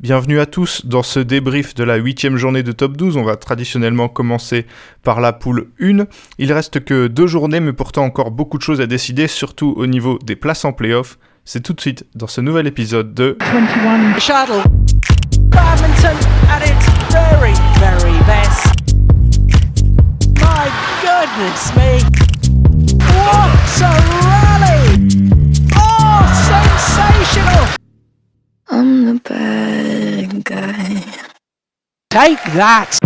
Bienvenue à tous dans ce débrief de la huitième journée de top 12. On va traditionnellement commencer par la poule 1. Il reste que deux journées, mais pourtant encore beaucoup de choses à décider, surtout au niveau des places en playoff. C'est tout de suite dans ce nouvel épisode de 21 Shuttle. Badminton at its very, very best. My goodness me. What a rally! Oh, sensational! I'm the bad guy. Take that!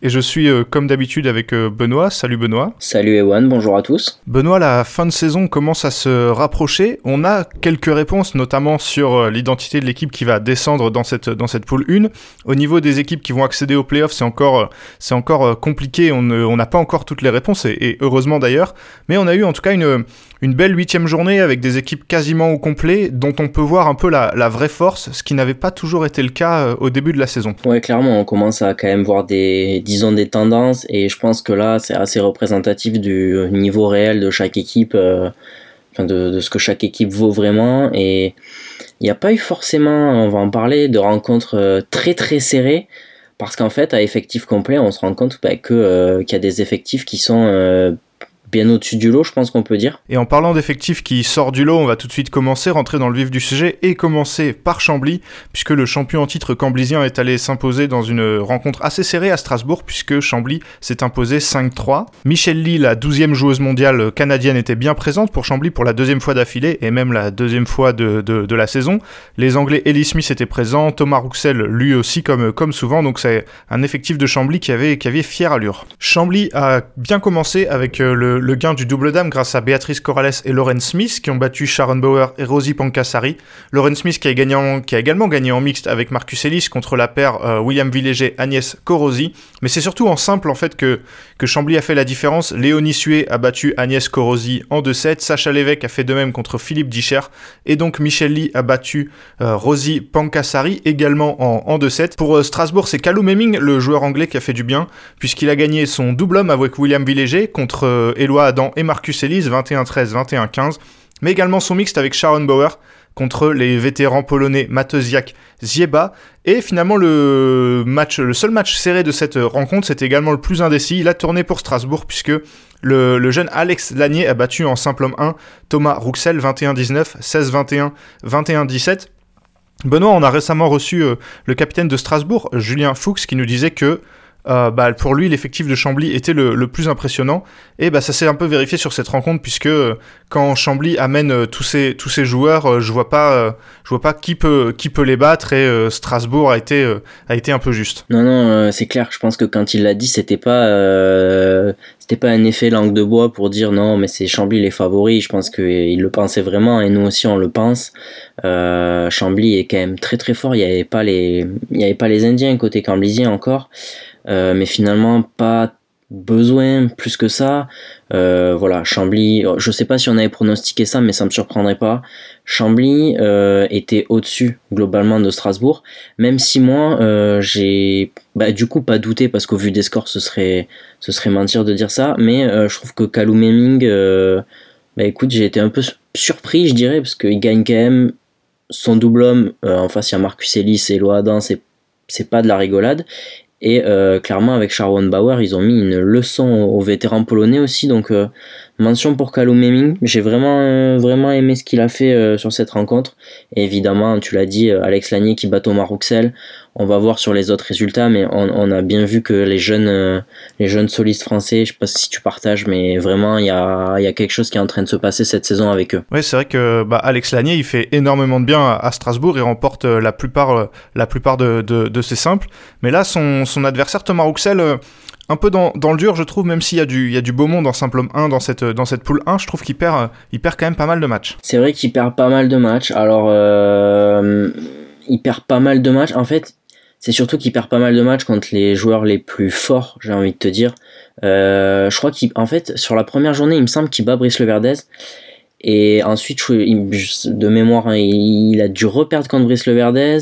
Et je suis euh, comme d'habitude avec euh, Benoît. Salut Benoît. Salut Ewan, bonjour à tous. Benoît, la fin de saison commence à se rapprocher. On a quelques réponses, notamment sur euh, l'identité de l'équipe qui va descendre dans cette, dans cette poule 1. Au niveau des équipes qui vont accéder aux playoffs, c'est encore, c'est encore compliqué. On n'a pas encore toutes les réponses, et, heureusement d'ailleurs. Mais on a eu en tout cas une, une belle huitième journée avec des équipes quasiment au complet, dont on peut voir un peu la, vraie force, ce qui n'avait pas toujours été le cas au début de la saison. Ouais, clairement, on commence à quand même voir des disons des tendances et je pense que là c'est assez représentatif du niveau réel de chaque équipe, euh, de, ce que chaque équipe vaut vraiment et il n'y a pas eu forcément, on va en parler, de rencontres euh, très très serrées parce qu'en fait à effectif complet on se rend compte bah, euh, qu'il y a des effectifs qui sont bien au-dessus du lot, je pense qu'on peut dire. Et en parlant d'effectifs qui sort du lot, on va tout de suite commencer, rentrer dans le vif du sujet et commencer par Chambly, puisque le champion en titre camblisien est allé s'imposer dans une rencontre assez serrée à Strasbourg, puisque Chambly s'est imposé 5-3. Michel Lee, la 12e joueuse mondiale canadienne, était bien présente pour Chambly pour la deuxième fois d'affilée et même la deuxième fois de, de, la saison. Les Anglais Ellie Smith étaient présents, Thomas Rouxel lui aussi comme, comme souvent, donc c'est un effectif de Chambly qui avait, qui avait fière allure. Chambly a bien commencé avec euh, le gain du double dame grâce à Béatrice Corrales et Lauren Smith qui ont battu Sharon Bauer et Rosie Pankasari. Lauren Smith qui a, également gagné en mixte avec Marcus Ellis contre la paire euh, William Villéger Agnès Corosi. Mais c'est surtout en simple en fait que, Chambly a fait la différence. Léonie Sué a battu Agnès Corosi en 2-7. Sacha Lévesque a fait de même contre Philippe Dicher. Et donc Michel Lee a battu euh, Rosie Pankasari également en, en 2-7. Pour euh, Strasbourg, c'est Callum Hemming, le joueur anglais, qui a fait du bien puisqu'il a gagné son double homme avec William Villéger contre Adam et Marcus Ellis, 21-13, 21-15, mais également son mixte avec Sharon Bauer contre les vétérans polonais Mateusiak Zieba. Et finalement, le, match, le seul match serré de cette rencontre, c'était également le plus indécis. Il a tourné pour Strasbourg puisque le, jeune Alex Lanier a battu en simple homme 1 Thomas Rouxel 21-19, 16-21, 21-17. Benoît, on a récemment reçu euh, le capitaine de Strasbourg, Julien Fuchs, qui nous disait que euh, bah, pour lui, l'effectif de Chambly était le, plus impressionnant. Et bah, ça s'est un peu vérifié sur cette rencontre, puisque euh, quand Chambly amène euh, tous ces, tous ces joueurs, je vois pas, je vois pas qui peut, qui peut les battre, et Strasbourg a été, a été un peu juste. Non, non, c'est clair. Je pense que quand il l'a dit, c'était pas, c'était pas un effet langue de bois pour dire non, mais c'est Chambly les favoris. Je pense qu'il le pensait vraiment, et nous aussi on le pense. Chambly est quand même très très fort. Il y avait pas les, avait pas les Indiens côté camblisien encore. Euh, mais finalement pas besoin plus que ça. Euh, voilà, Chambly, je sais pas si on avait pronostiqué ça, mais ça me surprendrait pas. Chambly euh, était au-dessus globalement de Strasbourg, même si moi j'ai, bah, du coup pas douté parce qu'au vu des scores ce serait, mentir de dire ça, mais je trouve que Kalou Meming, bah écoute, j'ai été un peu surpris, je dirais, parce qu'il gagne quand même son double homme. en face, il y a Marcus Ellis et Loadan, c'est c'est pas de la rigolade. Et euh, clairement, avec Sharon Bauer, ils ont mis une leçon aux vétérans polonais aussi. Donc, euh, mention pour Kalou Meming. J'ai vraiment, euh, vraiment aimé ce qu'il a fait sur cette rencontre. Et évidemment, tu l'as dit, Alex Lanier qui bat Thomas Rouxel. On va voir sur les autres résultats, mais on, a bien vu que les jeunes, les jeunes solistes français, je sais pas si tu partages, mais vraiment, il y a, y a quelque chose qui est en train de se passer cette saison avec eux. Oui, c'est vrai que bah, Alex Lanier, il fait énormément de bien à Strasbourg. Il remporte la plupart, la plupart de, de, de ses simples. Mais là, son, son adversaire Thomas Rouxel euh, un peu dans, le dur, je trouve, même s'il y, a du, il y a du beau monde en simple homme 1 dans cette, dans cette poule 1, je trouve qu'il perd, euh, il perd quand même pas mal de matchs. C'est vrai qu'il perd pas mal de matchs. Alors, euh, il perd pas mal de matchs. En fait, c'est surtout qu'il perd pas mal de matchs contre les joueurs les plus forts, j'ai envie de te dire. je crois qu'en fait, sur la première journée, il me semble qu'il bat Brice Leverdez. Et ensuite, de mémoire, hein, il a dû reperdre contre Brice Leverdez,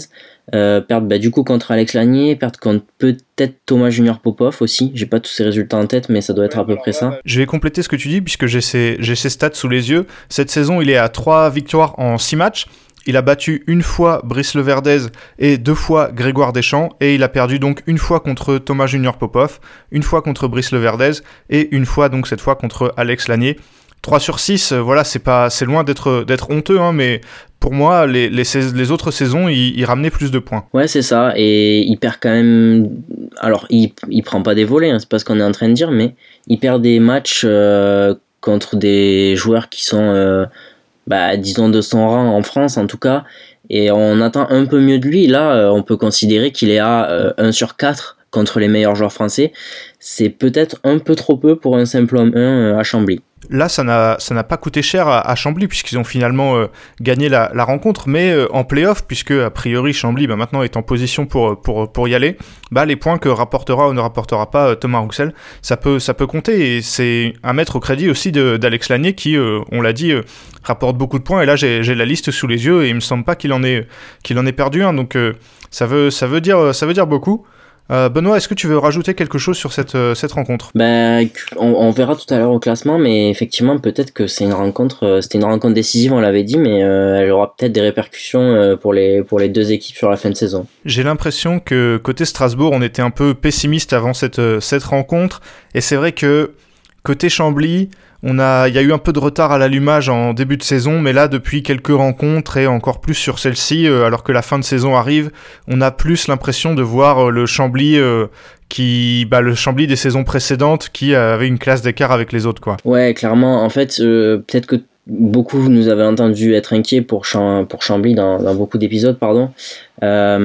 euh, perdre bah, du coup contre Alex Lanier, perdre contre peut-être Thomas Junior Popov aussi. J'ai pas tous ces résultats en tête, mais ça doit être à peu près ça. Je vais compléter ce que tu dis puisque j'ai ces, ces stats sous les yeux. Cette saison, il est à 3 victoires en 6 matchs. Il a battu une fois Brice Leverdez et deux fois Grégoire Deschamps et il a perdu donc une fois contre Thomas Junior Popov, une fois contre Brice Leverdez et une fois donc cette fois contre Alex Lanier. 3 sur 6, euh, voilà, c'est pas, c'est loin d'être, d'être honteux, hein, mais pour moi, les, les, les autres saisons, il, ramenait plus de points. Ouais, c'est ça, et il perd quand même. Alors, il, il prend pas des volets, hein, c'est pas ce qu'on est en train de dire, mais il perd des matchs euh, contre des joueurs qui sont, euh, bah, disons, de son rang en France en tout cas, et on attend un peu mieux de lui. Là, on peut considérer qu'il est à 1 sur 4 contre les meilleurs joueurs français. C'est peut-être un peu trop peu pour un simple homme 1 à Chambly. Là, ça n'a, pas coûté cher à, Chambly puisqu'ils ont finalement euh, gagné la, rencontre, mais euh, en playoff, puisque a priori Chambly bah, maintenant est en position pour, pour, pour y aller, bah, les points que rapportera ou ne rapportera pas euh, Thomas Rouxel, ça peut, ça peut compter et c'est à mettre au crédit aussi d'Alex Lanier qui, on l'a dit, rapporte beaucoup de points. Et là, j'ai, la liste sous les yeux et il me semble pas qu'il en ait, qu'il en ait perdu un, donc ça, veut, ça, veut dire, ça veut dire beaucoup. Euh, Benoît, est-ce que tu veux rajouter quelque chose sur cette, euh, cette rencontre? Ben, on, verra tout à l'heure au classement, mais effectivement, peut-être que c'est une rencontre, euh, c'était une rencontre décisive, on l'avait dit, mais elle aura peut-être des répercussions pour les, pour les deux équipes sur la fin de saison. J'ai l'impression que côté Strasbourg, on était un peu pessimiste avant cette, cette rencontre, et c'est vrai que côté Chambly, on a, il y a eu un peu de retard à l'allumage en début de saison, mais là, depuis quelques rencontres et encore plus sur celle-ci, euh, alors que la fin de saison arrive, on a plus l'impression de voir euh, le Chambly euh, qui, bah, le Chambly des saisons précédentes qui avait une classe d'écart avec les autres, quoi. Ouais, clairement. En fait, peut-être que beaucoup nous avaient entendu être inquiets pour, Chambly dans, dans beaucoup d'épisodes, pardon. Euh,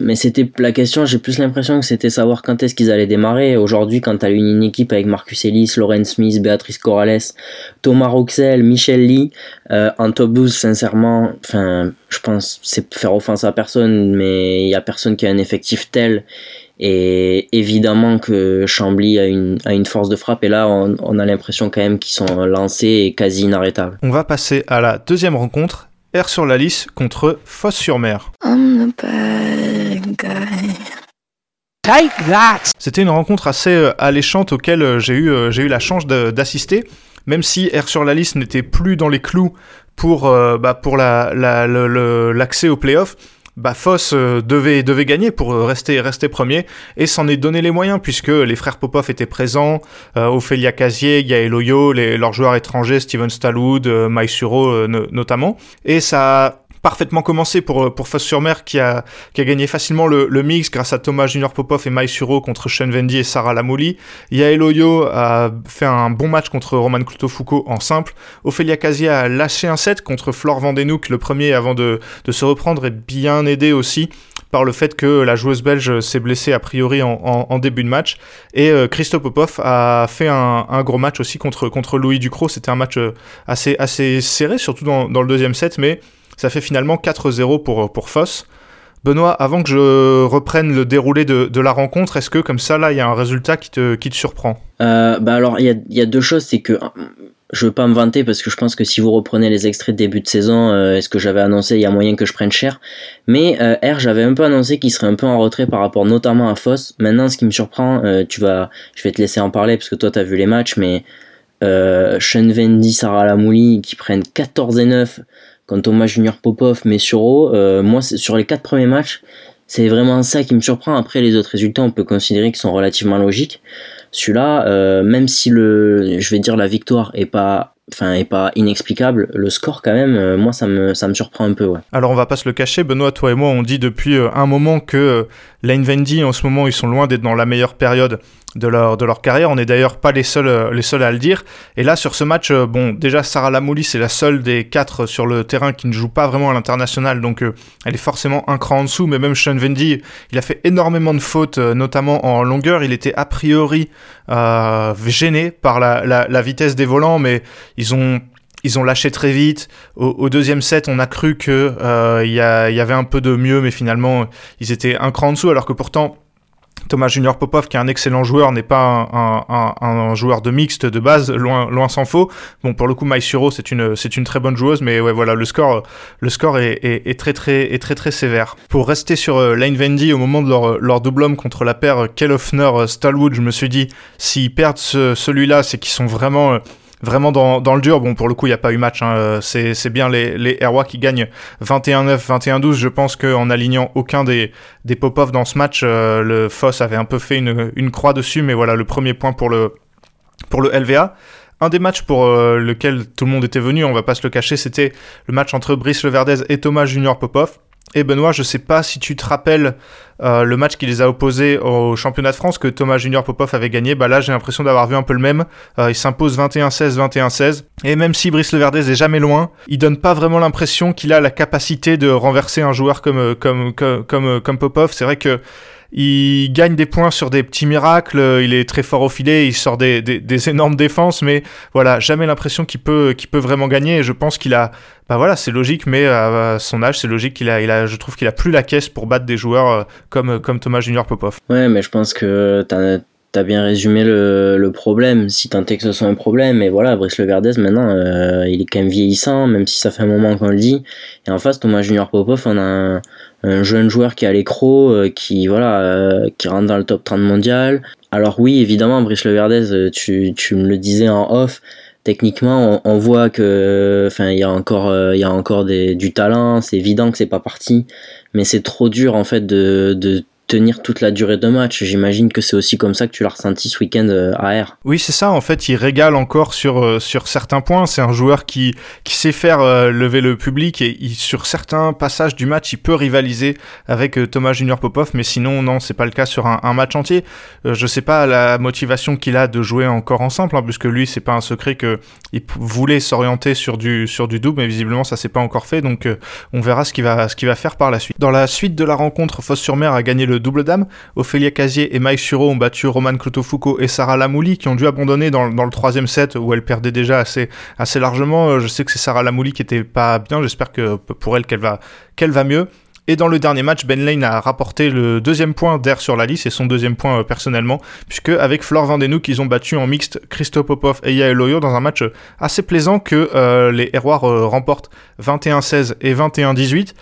mais c'était la question, j'ai plus l'impression que c'était savoir quand est-ce qu'ils allaient démarrer. Aujourd'hui, quand tu as une, équipe avec Marcus Ellis, Lauren Smith, Béatrice Corrales, Thomas Roxel, Michel Lee, euh, en top 12, sincèrement, enfin, je pense c'est faire offense à personne, mais il y a personne qui a un effectif tel. Et évidemment que Chambly a une, a une force de frappe. Et là, on, on a l'impression quand même qu'ils sont lancés et quasi inarrêtables. On va passer à la deuxième rencontre R sur la liste contre Fosse-sur-Mer. C'était une rencontre assez euh, alléchante auquel euh, j'ai eu, euh, j'ai eu la chance d'assister, même si R sur la liste n'était plus dans les clous pour, bah, pour l'accès la, la, au playoff bah, Foss euh, devait, devait gagner pour euh, rester, rester premier et s'en est donné les moyens puisque les frères Popov étaient présents, euh, Ophélia Casier, Gaël Oyo, les, leurs joueurs étrangers, Steven Stallwood, Mike Suro notamment. Et ça parfaitement commencé pour, euh, pour Foss-sur-Mer qui a, qui a gagné facilement le, le, mix grâce à Thomas Junior Popov et Mai Suro contre Sean Vendy et Sarah Lamouli. Yael Oyo a fait un bon match contre Roman Cloutot-Foucault en simple. Ophélia Casia a lâché un set contre Flore Vandenouk, le premier avant de, de se reprendre et bien aidé aussi par le fait que la joueuse belge s'est blessée a priori en, en, début de match. Et euh, Popov a fait un, un, gros match aussi contre, contre Louis Ducrot. C'était un match euh, assez, assez serré, surtout dans, dans le deuxième set, mais ça fait finalement 4-0 pour, pour Foss. Benoît, avant que je reprenne le déroulé de, la rencontre, est-ce que comme ça, là, il y a un résultat qui te, qui te surprend? Euh, bah Alors, il y a, y a, deux choses. C'est que je veux pas me vanter parce que je pense que si vous reprenez les extraits de début de saison, euh, est-ce que j'avais annoncé, il y a moyen que je prenne cher? Mais euh, R, j'avais un peu annoncé qu'il serait un peu en retrait par rapport notamment à Foss. Maintenant, ce qui me surprend, euh, tu vas, je vais te laisser en parler parce que toi, tu as vu les matchs, mais euh, Sean Vendy, Sarah Lamouli qui prennent 14 et 9 quand Thomas Junior Popov, mais sur euh, moi, sur les quatre premiers matchs, c'est vraiment ça qui me surprend. Après, les autres résultats, on peut considérer qu'ils sont relativement logiques. Celui-là, euh, même si je vais dire, la victoire est pas enfin est pas inexplicable le score quand même euh, moi ça me surprend un peu. Alors on va pas se le cacher Benoît toi et moi on dit depuis un moment que Lane Vendy en ce moment ils sont loin d'être dans la meilleure période de leur, de leur carrière. On n'est d'ailleurs pas les seuls, euh, les seuls à le dire. Et là, sur ce match, euh, bon, déjà, Sarah Lamouli, c'est la seule des quatre sur le terrain qui ne joue pas vraiment à l'international, donc euh, elle est forcément un cran en dessous. Mais même Sean Vendy, il a fait énormément de fautes, notamment en longueur. Il était a priori gêné par la, la, vitesse des volants, mais ils ont ils ont lâché très vite. Au, deuxième set, on a cru que il y, y, avait un peu de mieux, mais finalement, ils étaient un cran en dessous, alors que pourtant, Thomas Junior Popov, qui est un excellent joueur, n'est pas un, joueur de mixte de base, loin, loin s'en faut. Bon, pour le coup, Maïsuro, c'est une, c'est une très bonne joueuse, mais ouais, voilà, le score, le score est, très, très, est très, très sévère. Pour rester sur euh, Lane Vendy, au moment de leur, leur double homme contre la paire Kellhoffner-Stallwood, je me suis dit, s'ils perdent celui-là, c'est qu'ils sont vraiment vraiment dans, dans, le dur. Bon, pour le coup, il n'y a pas eu match. Hein. C'est bien les, les Airwa qui gagnent 21-9, 21-12. Je pense qu'en alignant aucun des, des Popov dans ce match, euh, le Foss avait un peu fait une, une, croix dessus. Mais voilà, le premier point pour le, pour le LVA. Un des matchs pour euh, lequel tout le monde était venu, on va pas se le cacher, c'était le match entre Brice Leverdez et Thomas Junior Popov. Et Benoît, je sais pas si tu te rappelles euh, le match qui les a opposés au championnat de France que Thomas Junior Popov avait gagné. Bah là, j'ai l'impression d'avoir vu un peu le même. Euh, il s'impose 21-16, 21-16. Et même si Brice Leverdez est jamais loin, il donne pas vraiment l'impression qu'il a la capacité de renverser un joueur comme comme comme comme, comme Popov. C'est vrai que il gagne des points sur des petits miracles, il est très fort au filet, il sort des, des, énormes défenses, mais voilà, jamais l'impression qu'il peut, qu'il peut vraiment gagner. Je pense qu'il a, bah voilà, c'est logique, mais à son âge, c'est logique qu'il a, il a, je trouve qu'il a plus la caisse pour battre des joueurs euh, comme, comme Thomas Junior Popov. Ouais, mais je pense que t'as as bien résumé le, problème, si tant est que ce soit un problème. Et voilà, Brice Leverdez, maintenant, euh, il est quand même vieillissant, même si ça fait un moment qu'on le dit. Et en face, Thomas Junior Popov, on a un, un jeune joueur qui a l'écro, euh, qui voilà, euh, qui rentre dans le top 30 mondial. Alors oui, évidemment, Brice Leverdez, tu, me le disais en off, techniquement, on, voit que, enfin, il y a encore, du talent. C'est évident que c'est pas parti, mais c'est trop dur en fait de tenir toute la durée de match. J'imagine que c'est aussi comme ça que tu l'as ressenti ce week-end euh, à R. Oui, c'est ça. En fait, il régale encore sur, euh, sur certains points. C'est un joueur qui, qui sait faire euh, lever le public et sur certains passages du match, il peut rivaliser avec Thomas Junior Popov. Mais sinon, non, c'est pas le cas sur un, match entier. je sais pas la motivation qu'il a de jouer encore ensemble, hein, puisque lui, c'est pas un secret que il voulait s'orienter sur du, sur du double, mais visiblement, ça s'est pas encore fait. Donc, on verra ce qu'il va, ce va faire par la suite. Dans la suite de la rencontre, Fosse-sur-Mer a gagné le double dame. Ophélia Casier et Mike Suro ont battu Roman Clotofuco et Sarah Lamouli qui ont dû abandonner dans, le troisième set où elle perdait déjà assez, assez largement. Euh, je sais que c'est Sarah Lamouli qui était pas bien. J'espère que pour elle qu'elle va, mieux. Et dans le dernier match, Ben Lane a rapporté le deuxième point d'air sur la liste et son deuxième point euh, personnellement, puisque avec Flore Vandenouk, ils ont battu en mixte Christophe Popov et Yael dans un match assez plaisant que euh, les Héroirs remportent 21-16 et 21-18.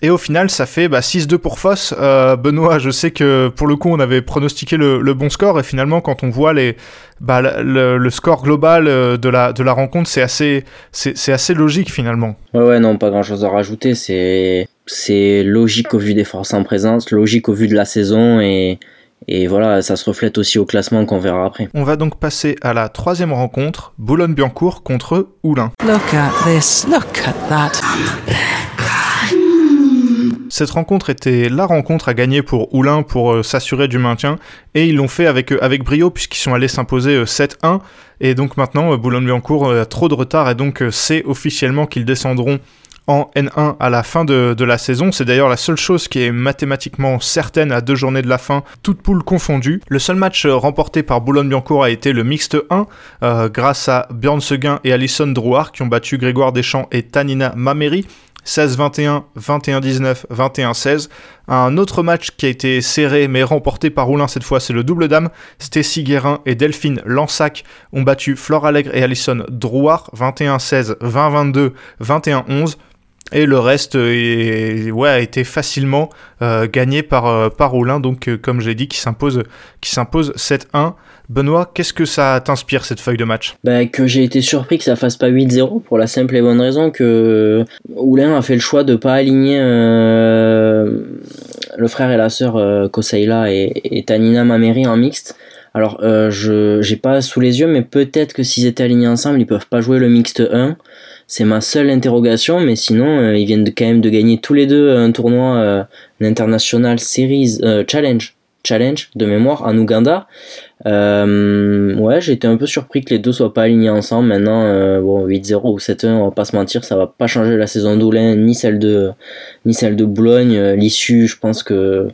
Et au final, ça fait bah, 6-2 pour Foss. Euh, Benoît, je sais que pour le coup, on avait pronostiqué le, bon score. Et finalement, quand on voit les, bah, le, score global euh, de la, de la rencontre, c'est assez, c'est, assez logique finalement. Ouais, ouais, non, pas grand chose à rajouter. C'est, c'est logique au vu des forces en présence, logique au vu de la saison. Et, et voilà, ça se reflète aussi au classement qu'on verra après. On va donc passer à la troisième rencontre Boulogne-Biancourt contre Oulin. Look at this, look at that. Cette rencontre était la rencontre à gagner pour Oulin pour euh, s'assurer du maintien et ils l'ont fait avec, euh, brio puisqu'ils sont allés s'imposer 7-1 euh, et donc maintenant Boulogne-Billancourt a trop de retard et donc c'est officiellement qu'ils descendront en N1 à la fin de, la saison. C'est d'ailleurs la seule chose qui est mathématiquement certaine à deux journées de la fin, toutes poules confondues. Le seul match remporté par Boulogne-Biancourt a été le mixte 1, grâce à Björn Seguin et Alison Drouard qui ont battu Grégoire Deschamps et Tanina Mameri. 16-21, 21-19, 21-16. Un autre match qui a été serré mais remporté par Roulin cette fois, c'est le double dame. Stécie Guérin et Delphine Lansac ont battu Flore Allègre et Alison Drouard 21-16, 20-22, 21-11. Et le reste ouais, a été facilement euh, gagné par, euh, par donc euh, comme je l'ai dit, qui s'impose, qui s'impose 7-1. Benoît, qu'est-ce que ça t'inspire cette feuille de match? Bah, Que j'ai été surpris que ça fasse pas 8-0 pour la simple et bonne raison que Oulin a fait le choix de pas aligner euh, le frère et la sœur euh, et, Tanina Mameri en mixte. Alors euh, je j'ai pas sous les yeux mais peut-être que s'ils étaient alignés ensemble ils peuvent pas jouer le mixte 1. C'est ma seule interrogation mais sinon ils viennent quand même de gagner tous les deux un tournoi international series challenge challenge de mémoire en Ouganda. Euh, ouais, été un peu surpris que les deux soient pas alignés ensemble. Maintenant, euh, bon, 8-0 ou 7-1, on va pas se mentir, ça va pas changer la saison d'Oulin ni celle de ni celle de Boulogne. Euh, l'issue, je pense que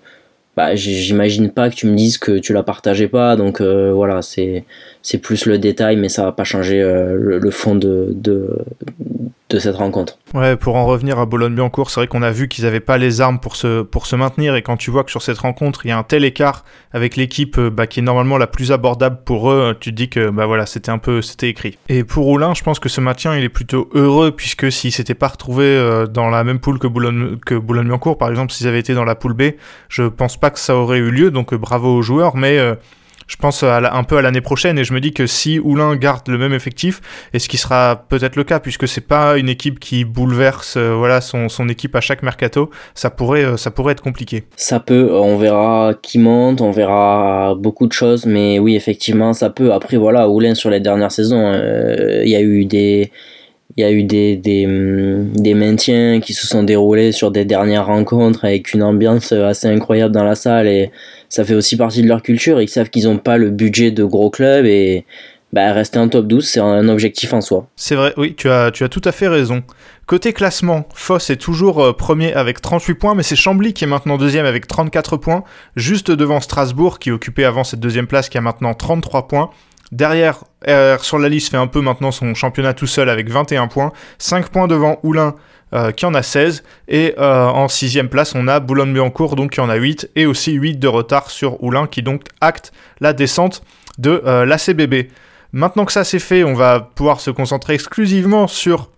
bah, j'imagine pas que tu me dises que tu la partageais pas. Donc euh, voilà, c'est c'est plus le détail, mais ça va pas changer le, fond de, de cette rencontre. Ouais, pour en revenir à Boulogne-Billancourt, c'est vrai qu'on a vu qu'ils n'avaient pas les armes pour se, pour se maintenir, et quand tu vois que sur cette rencontre, il y a un tel écart avec l'équipe euh, bah, qui est normalement la plus abordable pour eux, tu te dis que bah voilà, c'était un peu, c'était écrit. Et pour Oulin, je pense que ce maintien, il est plutôt heureux, puisque s'ils s'étaient pas retrouvés euh, dans la même poule que Boulogne, que Boulogne-Billancourt, par exemple, s'ils avaient été dans la poule B, je pense pas que ça aurait eu lieu, donc bravo aux joueurs, mais je pense un peu à l'année prochaine et je me dis que si Oulin garde le même effectif, et ce qui sera peut-être le cas puisque c'est pas une équipe qui bouleverse euh, voilà son, son, équipe à chaque mercato, ça pourrait euh, ça pourrait être compliqué. Ça peut, on verra qui monte, on verra beaucoup de choses, mais oui effectivement ça peut. Après voilà, Oulin sur les dernières saisons, euh, il y a eu des il y a eu hum, des, maintiens qui se sont déroulés sur des dernières rencontres avec une ambiance assez incroyable dans la salle et ça fait aussi partie de leur culture. Ils savent qu'ils n'ont pas le budget de gros clubs et bah, rester en top 12, c'est un objectif en soi. C'est vrai, oui, tu as, tu as tout à fait raison. Côté classement, Foss est toujours euh, premier avec 38 points, mais c'est Chambly qui est maintenant deuxième avec 34 points, juste devant Strasbourg qui occupait avant cette deuxième place qui a maintenant 33 points. Derrière, sur la liste fait un peu maintenant son championnat tout seul avec 21 points, 5 points devant Oulin euh, qui en a 16. Et euh, en sixième place, on a Boulogne-Billancourt, donc qui en a 8. Et aussi 8 de retard sur Oulin, qui donc acte la descente de euh, l'ACBB. Maintenant que ça c'est fait, on va pouvoir se concentrer exclusivement sur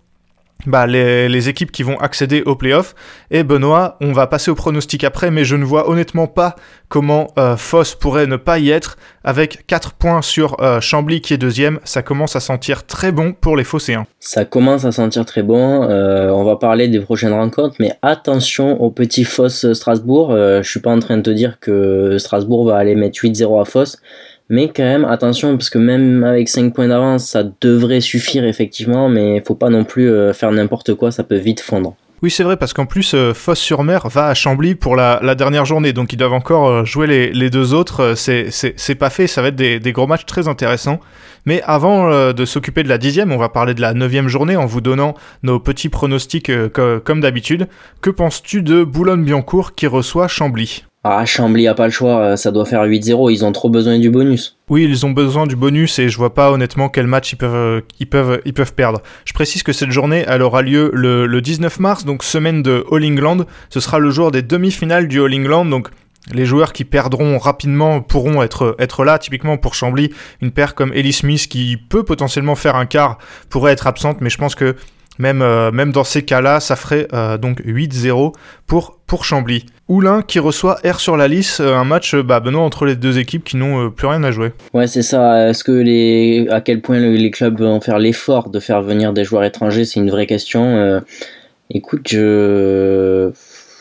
bah, les, équipes qui vont accéder au playoff. Et Benoît, on va passer au pronostic après, mais je ne vois honnêtement pas comment euh, Foss pourrait ne pas y être. Avec 4 points sur euh, Chambly qui est deuxième, ça commence à sentir très bon pour les Phocéens. Ça commence à sentir très bon. Euh, on va parler des prochaines rencontres, mais attention au petit Foss Strasbourg. je suis pas en train de te dire que Strasbourg va aller mettre 8-0 à Foss. Mais quand même, attention, parce que même avec 5 points d'avance, ça devrait suffire effectivement, mais faut pas non plus euh, faire n'importe quoi, ça peut vite fondre. Oui, c'est vrai, parce qu'en plus, euh, Fosse-sur-Mer va à Chambly pour la, dernière journée, donc ils doivent encore euh, jouer les, deux autres. C'est pas fait, ça va être des, gros matchs très intéressants. Mais avant de s'occuper de la dixième, on va parler de la neuvième journée en vous donnant nos petits pronostics comme d'habitude. Que penses-tu de Boulogne-Billancourt qui reçoit Chambly? Ah, Chambly a pas le choix, euh, ça doit faire 8-0, ils ont trop besoin du bonus. Oui, ils ont besoin du bonus et je vois pas honnêtement quel match ils peuvent, euh, perdre. Je précise que cette journée, elle aura lieu le, 19 mars, donc semaine de All England. Ce sera le jour des demi-finales du All England, donc les joueurs qui perdront rapidement pourront être, être là. Typiquement pour Chambly, une paire comme Ellie Smith qui peut potentiellement faire un quart pourrait être absente, mais je pense que même, euh, même dans ces cas-là, ça ferait euh, donc 8-0 pour, pour Chambly. Oulin qui reçoit R sur la liste, euh, un match bah, Benoît entre les deux équipes qui n'ont plus rien à jouer. Ouais, c'est ça. Est-ce que les, à quel point les clubs vont faire l'effort de faire venir des joueurs étrangers C'est une vraie question. écoute, je...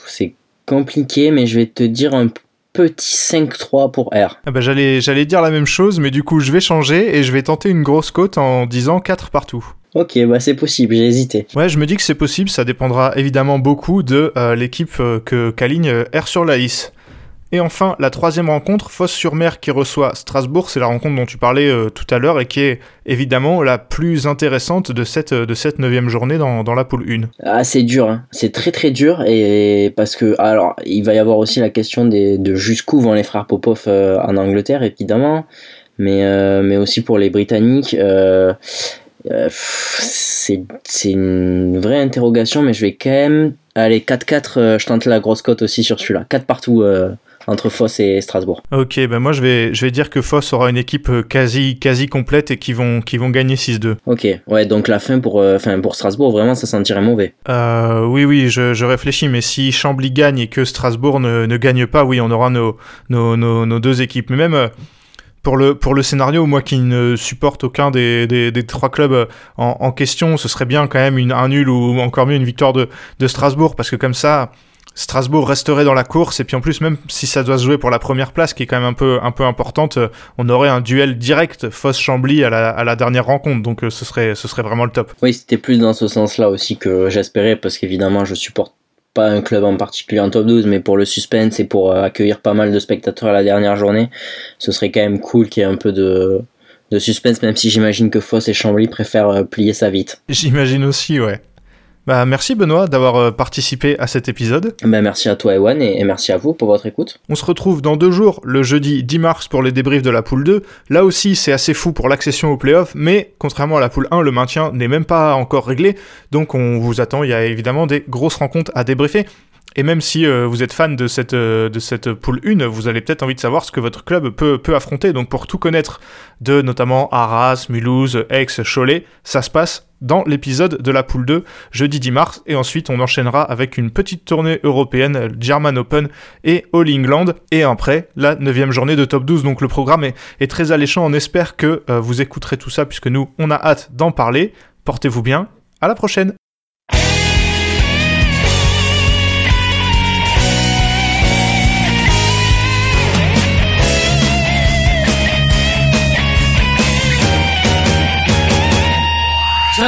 c'est compliqué, mais je vais te dire un petit 5-3 pour R. Ah bah, j'allais, j'allais dire la même chose, mais du coup je vais changer et je vais tenter une grosse cote en disant 4 partout. Ok, bah c'est possible, j'ai hésité. Ouais, je me dis que c'est possible, ça dépendra évidemment beaucoup de euh, l'équipe euh, que qu'aligne euh, R sur la liste. Et enfin, la troisième rencontre, Fosse-sur-Mer qui reçoit Strasbourg, c'est la rencontre dont tu parlais tout à l'heure et qui est évidemment la plus intéressante de cette, de cette neuvième journée dans, dans la poule 1. Ah, c'est dur, hein. c'est très très dur et parce que, alors, il va y avoir aussi la question des, de jusqu'où vont les frères Popov en Angleterre, évidemment, mais, mais aussi pour les Britanniques. Euh, c'est une vraie interrogation, mais je vais quand même. Allez, 4-4, euh, je tente la grosse cote aussi sur celui-là. 4 partout euh, entre Foss et Strasbourg. Ok, ben moi je vais, je vais dire que Foss aura une équipe quasi, quasi complète et qui vont, qui vont gagner 6-2. Ok, ouais, donc la fin pour, fin pour Strasbourg, vraiment ça sentirait mauvais. oui, oui, je, je, réfléchis, mais si Chambly gagne et que Strasbourg ne, ne gagne pas, oui, on aura nos, nos, nos, nos deux équipes. Mais même pour le, scénario, moi qui ne supporte aucun des, trois clubs euh, en, question, ce serait bien quand même une, un nul ou encore mieux une victoire de, Strasbourg, parce que comme ça, Strasbourg resterait dans la course et puis en plus même si ça doit se jouer pour la première place qui est quand même un peu importante euh, on aurait un duel direct Foss Chambly à la, à la dernière rencontre donc euh, ce serait ce serait vraiment le top. Oui, c'était plus dans ce sens-là aussi que j'espérais parce qu'évidemment je supporte pas un club en particulier en top 12, mais pour le suspense et pour euh, accueillir pas mal de spectateurs à la dernière journée, ce serait quand même cool qu'il y ait un peu de, de suspense, même si j'imagine que Foss et Chambly préfèrent euh, plier ça vite. J'imagine aussi, ouais. Bah, merci Benoît d'avoir euh, participé à cet épisode. Bah, merci à toi Ewan et, et merci à vous pour votre écoute. On se retrouve dans deux jours, le jeudi 10 mars pour les débriefs de la poule 2. Là aussi, c'est assez fou pour l'accession au playoff, mais contrairement à la poule 1, le maintien n'est même pas encore réglé. Donc on vous attend, il y a évidemment des grosses rencontres à débriefer. Et même si euh, vous êtes fan de cette, euh, de cette poule 1, vous avez peut-être envie de savoir ce que votre club peut, peut affronter. Donc pour tout connaître de notamment Arras, Mulhouse, Aix, Cholet, ça se passe dans l'épisode de la poule 2, jeudi 10 mars. Et ensuite, on enchaînera avec une petite tournée européenne, German Open et All England. Et après, la 9 journée de top 12. Donc le programme est, est très alléchant. On espère que euh, vous écouterez tout ça, puisque nous, on a hâte d'en parler. Portez-vous bien. À la prochaine!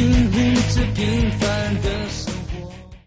to be